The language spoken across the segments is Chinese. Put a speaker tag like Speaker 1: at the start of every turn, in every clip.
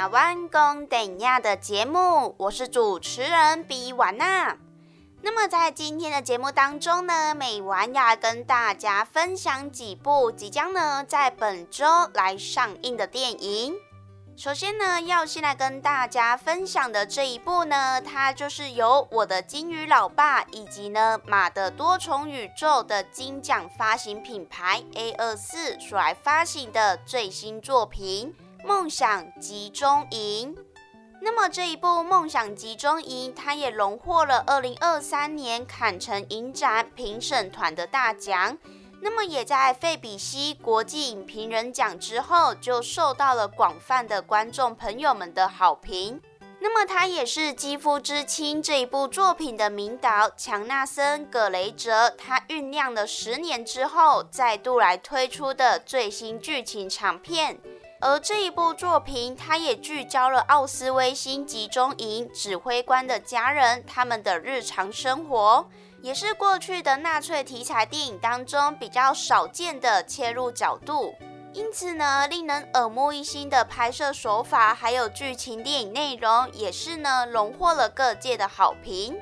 Speaker 1: 台湾公等亚的节目，我是主持人比婉娜。那么在今天的节目当中呢，美婉要跟大家分享几部即将呢在本周来上映的电影。首先呢，要先来跟大家分享的这一部呢，它就是由我的金鱼老爸以及呢马的多重宇宙的金奖发行品牌 A 二四所来发行的最新作品。梦想集中营，那么这一部梦想集中营，它也荣获了二零二三年坎城影展评审团的大奖，那么也在费比西国际影评人奖之后，就受到了广泛的观众朋友们的好评。那么它也是《肌肤之亲》这一部作品的名导强纳森·葛雷泽，他酝酿了十年之后，再度来推出的最新剧情长片。而这一部作品，它也聚焦了奥斯威辛集中营指挥官的家人他们的日常生活，也是过去的纳粹题材电影当中比较少见的切入角度。因此呢，令人耳目一新的拍摄手法，还有剧情电影内容，也是呢荣获了各界的好评。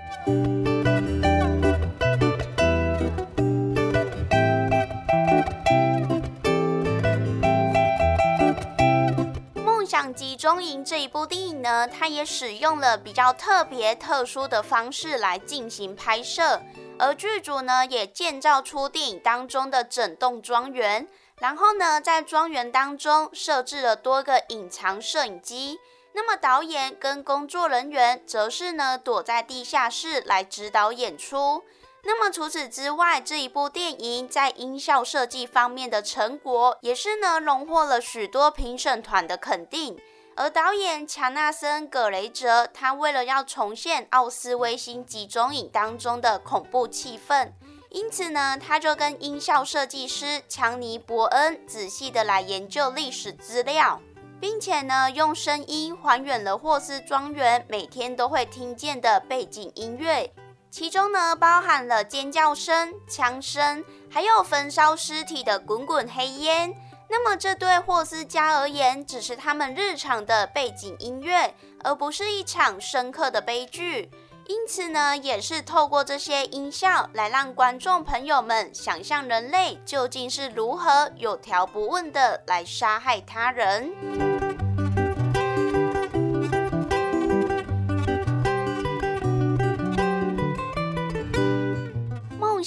Speaker 1: 集中营这一部电影呢，它也使用了比较特别、特殊的方式来进行拍摄，而剧组呢也建造出电影当中的整栋庄园，然后呢在庄园当中设置了多个隐藏摄影机，那么导演跟工作人员则是呢躲在地下室来指导演出。那么除此之外，这一部电影在音效设计方面的成果，也是呢荣获了许多评审团的肯定。而导演强纳森·葛雷泽，他为了要重现奥斯威辛集中营当中的恐怖气氛，因此呢，他就跟音效设计师强尼·伯恩仔细的来研究历史资料，并且呢，用声音还原了霍斯庄园每天都会听见的背景音乐。其中呢，包含了尖叫声、枪声，还有焚烧尸体的滚滚黑烟。那么，这对霍斯家而言，只是他们日常的背景音乐，而不是一场深刻的悲剧。因此呢，也是透过这些音效，来让观众朋友们想象人类究竟是如何有条不紊的来杀害他人。《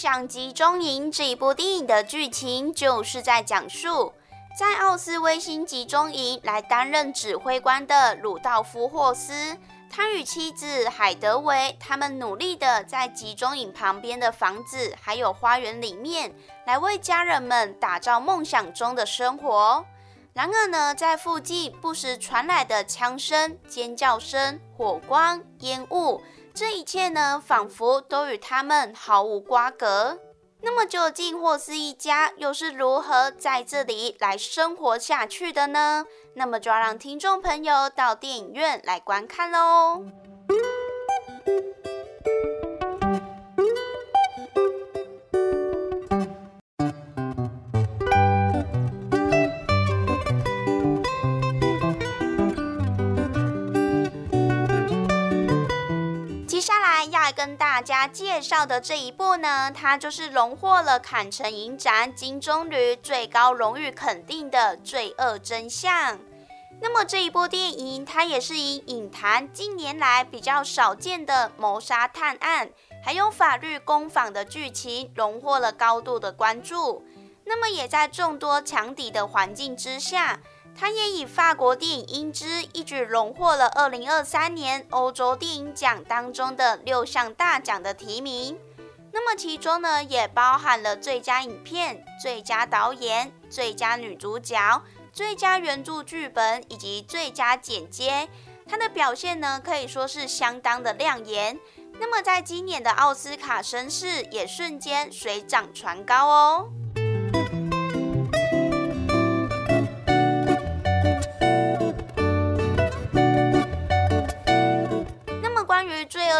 Speaker 1: 想集中营》这一部电影的剧情就是在讲述在奥斯威辛集中营来担任指挥官的鲁道夫·霍斯，他与妻子海德维，他们努力的在集中营旁边的房子还有花园里面，来为家人们打造梦想中的生活。然而呢，在附近不时传来的枪声、尖叫声、火光、烟雾，这一切呢，仿佛都与他们毫无瓜葛。那么，究竟霍斯一家又是如何在这里来生活下去的呢？那么，就要让听众朋友到电影院来观看喽。接下来要跟大家介绍的这一部呢，它就是荣获了坎城影展金棕榈最高荣誉肯定的《罪恶真相》。那么这一部电影，它也是以影坛近年来比较少见的谋杀探案，还有法律攻防的剧情，荣获了高度的关注。那么也在众多强敌的环境之下。他也以法国电影《英姿》一举荣获了二零二三年欧洲电影奖当中的六项大奖的提名。那么其中呢，也包含了最佳影片、最佳导演、最佳女主角、最佳原著剧本以及最佳剪接。他的表现呢，可以说是相当的亮眼。那么在今年的奥斯卡声势也瞬间水涨船高哦。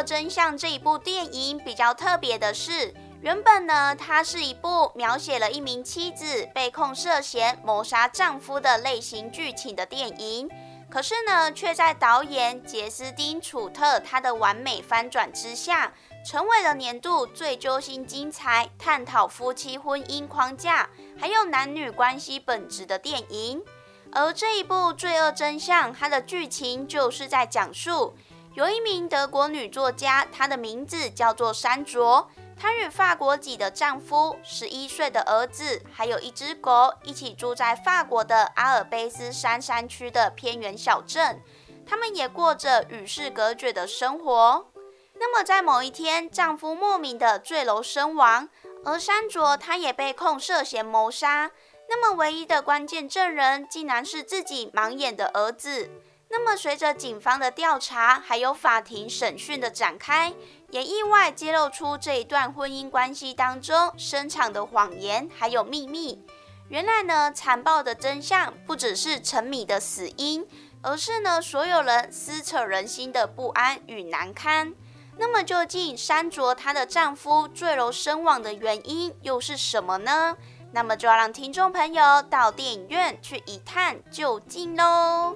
Speaker 1: 真相这一部电影比较特别的是，原本呢，它是一部描写了一名妻子被控涉嫌谋杀丈夫的类型剧情的电影。可是呢，却在导演杰斯汀·楚特他的完美翻转之下，成为了年度最揪心、精彩探讨夫妻婚姻框架还有男女关系本质的电影。而这一部《罪恶真相》，它的剧情就是在讲述。有一名德国女作家，她的名字叫做山卓。她与法国籍的丈夫、十一岁的儿子，还有一只狗，一起住在法国的阿尔卑斯山山区的偏远小镇。他们也过着与世隔绝的生活。那么，在某一天，丈夫莫名的坠楼身亡，而山卓她也被控涉嫌谋杀。那么，唯一的关键证人，竟然是自己盲眼的儿子。那么，随着警方的调查，还有法庭审讯的展开，也意外揭露出这一段婚姻关系当中深藏的谎言还有秘密。原来呢，残暴的真相不只是陈米的死因，而是呢，所有人撕扯人心的不安与难堪。那么，究竟山卓她的丈夫坠楼身亡的原因又是什么呢？那么，就要让听众朋友到电影院去一探究竟喽。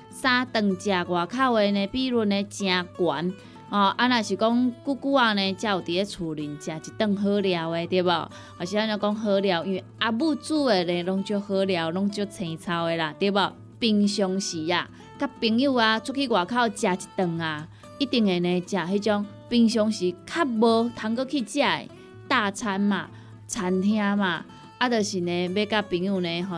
Speaker 2: 三顿食外口的呢，比率呢真悬哦。啊，若是讲久久啊呢，才有伫咧厝里食一顿好料的，对无？或是安尼讲好料，因为阿母煮的呢，拢足好料，拢足青草的啦，对无？平常时啊，甲朋友啊出去外口食一顿啊，一定会呢食迄种平常时较无通过去食的大餐嘛，餐厅嘛，啊，就是呢要甲朋友呢吼。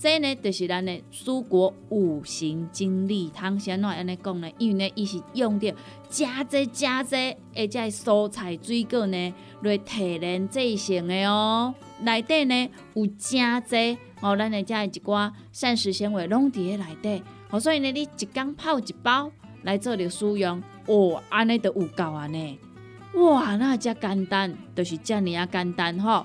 Speaker 2: 这呢，就是咱的蔬果五行精力汤。先怎安尼讲呢？因为呢，伊是用着加济加济，而且蔬菜水果呢来提炼制成的哦。内底呢有加济哦，咱的遮一寡膳食纤维拢伫咧内底。哦，所以呢，你一缸泡一包来做着使用，哦，安尼就有够安尼。哇，那遮简单，就是遮尔啊简单吼。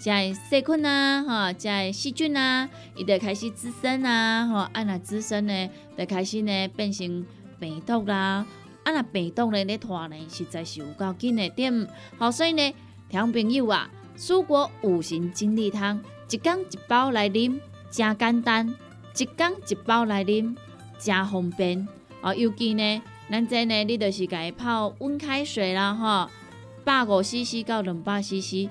Speaker 2: 在细菌啊，哈，在细菌啊，伊就开始滋生啊，哈，啊那滋生呢，就开始呢变成病毒啦，啊那病毒呢咧拖呢，实在是有够紧的点，好，所以呢，听朋友啊，蔬果五行精力汤，一缸一包来啉，真简单，一缸一包来啉，真方便，哦，尤其呢，咱这呢，你就是家泡温开水啦，哈，百五 CC 到两百 CC。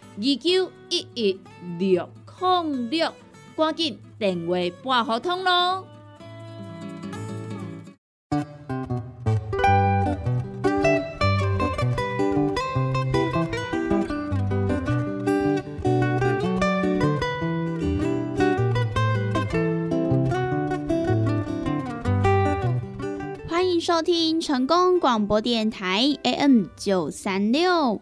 Speaker 2: 二九一一六零六，赶紧电话拨合通咯！
Speaker 1: 欢迎收听成功广播电台 AM 九三六。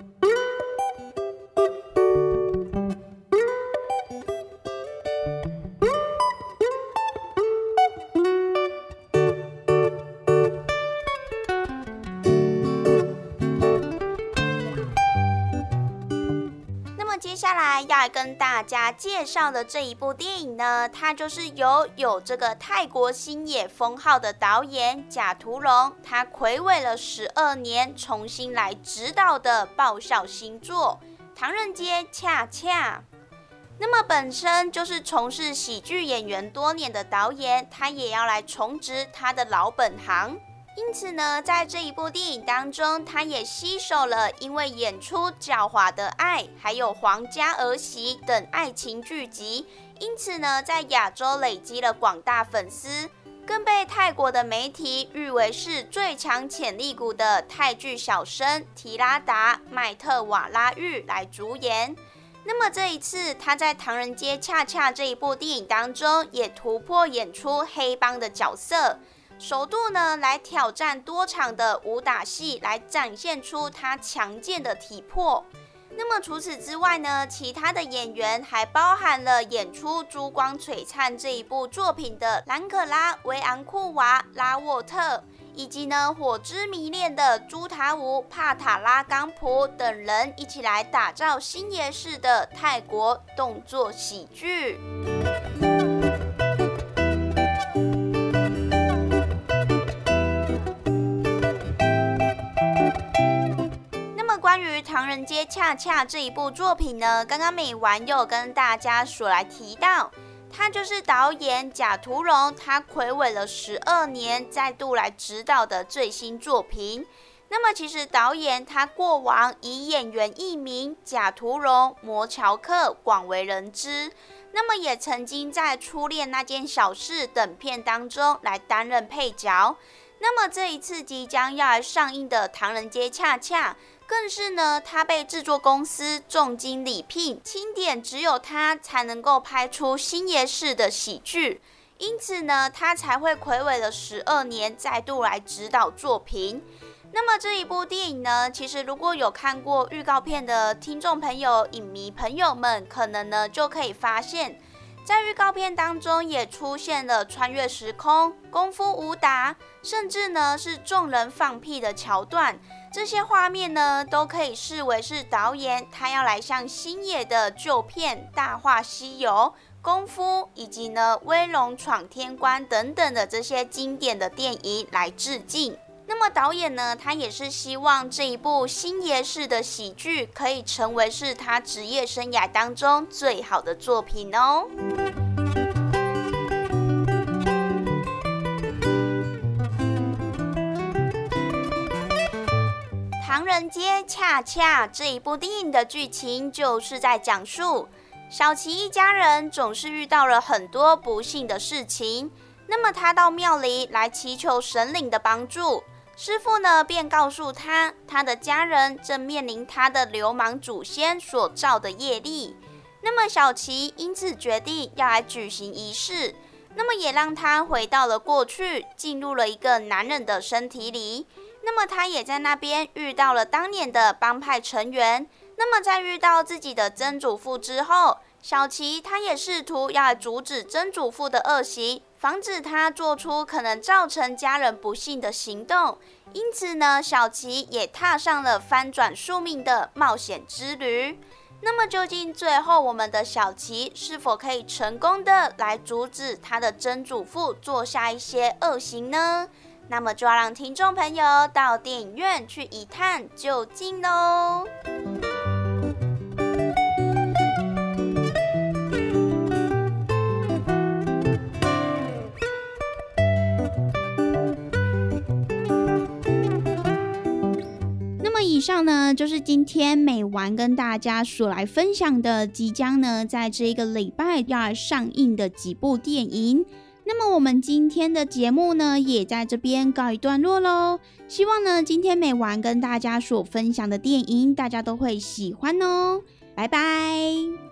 Speaker 1: 要跟大家介绍的这一部电影呢，它就是由有这个泰国星野封号的导演贾图龙，他魁违了十二年，重新来指导的爆笑新作《唐人街恰恰》。那么本身就是从事喜剧演员多年的导演，他也要来重植他的老本行。因此呢，在这一部电影当中，他也吸收了因为演出《狡猾的爱》还有《皇家儿媳》等爱情剧集，因此呢，在亚洲累积了广大粉丝，更被泰国的媒体誉为是最强潜力股的泰剧小生提拉达麦特瓦拉玉来主演。那么这一次，他在《唐人街恰恰》这一部电影当中，也突破演出黑帮的角色。首度呢，来挑战多场的武打戏，来展现出他强健的体魄。那么除此之外呢，其他的演员还包含了演出《珠光璀璨》这一部作品的兰可拉·维昂库娃、拉沃特，以及呢《火之迷恋》的朱塔武、帕塔拉冈普等人，一起来打造星爷式的泰国动作喜剧。《人街恰恰》这一部作品呢，刚刚美完又跟大家所来提到，他就是导演贾图荣，他魁伟了十二年，再度来指导的最新作品。那么，其实导演他过往以演员艺名贾图荣、摩乔克广为人知，那么也曾经在《初恋那件小事》等片当中来担任配角。那么这一次即将要来上映的《唐人街恰恰》。更是呢，他被制作公司重金礼聘，钦点只有他才能够拍出星爷式的喜剧，因此呢，他才会魁伟了十二年，再度来指导作品。那么这一部电影呢，其实如果有看过预告片的听众朋友、影迷朋友们，可能呢就可以发现，在预告片当中也出现了穿越时空、功夫武打，甚至呢是众人放屁的桥段。这些画面呢，都可以视为是导演他要来向星野的旧片《大话西游》、《功夫》以及呢《威龙闯天关》等等的这些经典的电影来致敬。那么导演呢，他也是希望这一部星爷式的喜剧可以成为是他职业生涯当中最好的作品哦。《唐人街恰恰》这一部电影的剧情就是在讲述小琪一家人总是遇到了很多不幸的事情。那么他到庙里来祈求神灵的帮助，师傅呢便告诉他，他的家人正面临他的流氓祖先所造的业力。那么小琪因此决定要来举行仪式，那么也让他回到了过去，进入了一个男人的身体里。那么他也在那边遇到了当年的帮派成员。那么在遇到自己的曾祖父之后，小琪他也试图要阻止曾祖父的恶行，防止他做出可能造成家人不幸的行动。因此呢，小琪也踏上了翻转宿命的冒险之旅。那么究竟最后我们的小琪是否可以成功的来阻止他的曾祖父做下一些恶行呢？那么就要让听众朋友到电影院去一探究竟喽。呢，就是今天美完跟大家所来分享的，即将呢在这一个礼拜要上映的几部电影。那么我们今天的节目呢，也在这边告一段落喽。希望呢，今天美完跟大家所分享的电影，大家都会喜欢哦。拜拜。